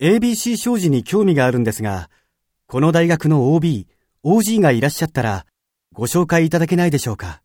ABC 商事に興味があるんですが、この大学の OB、OG がいらっしゃったら、ご紹介いただけないでしょうか？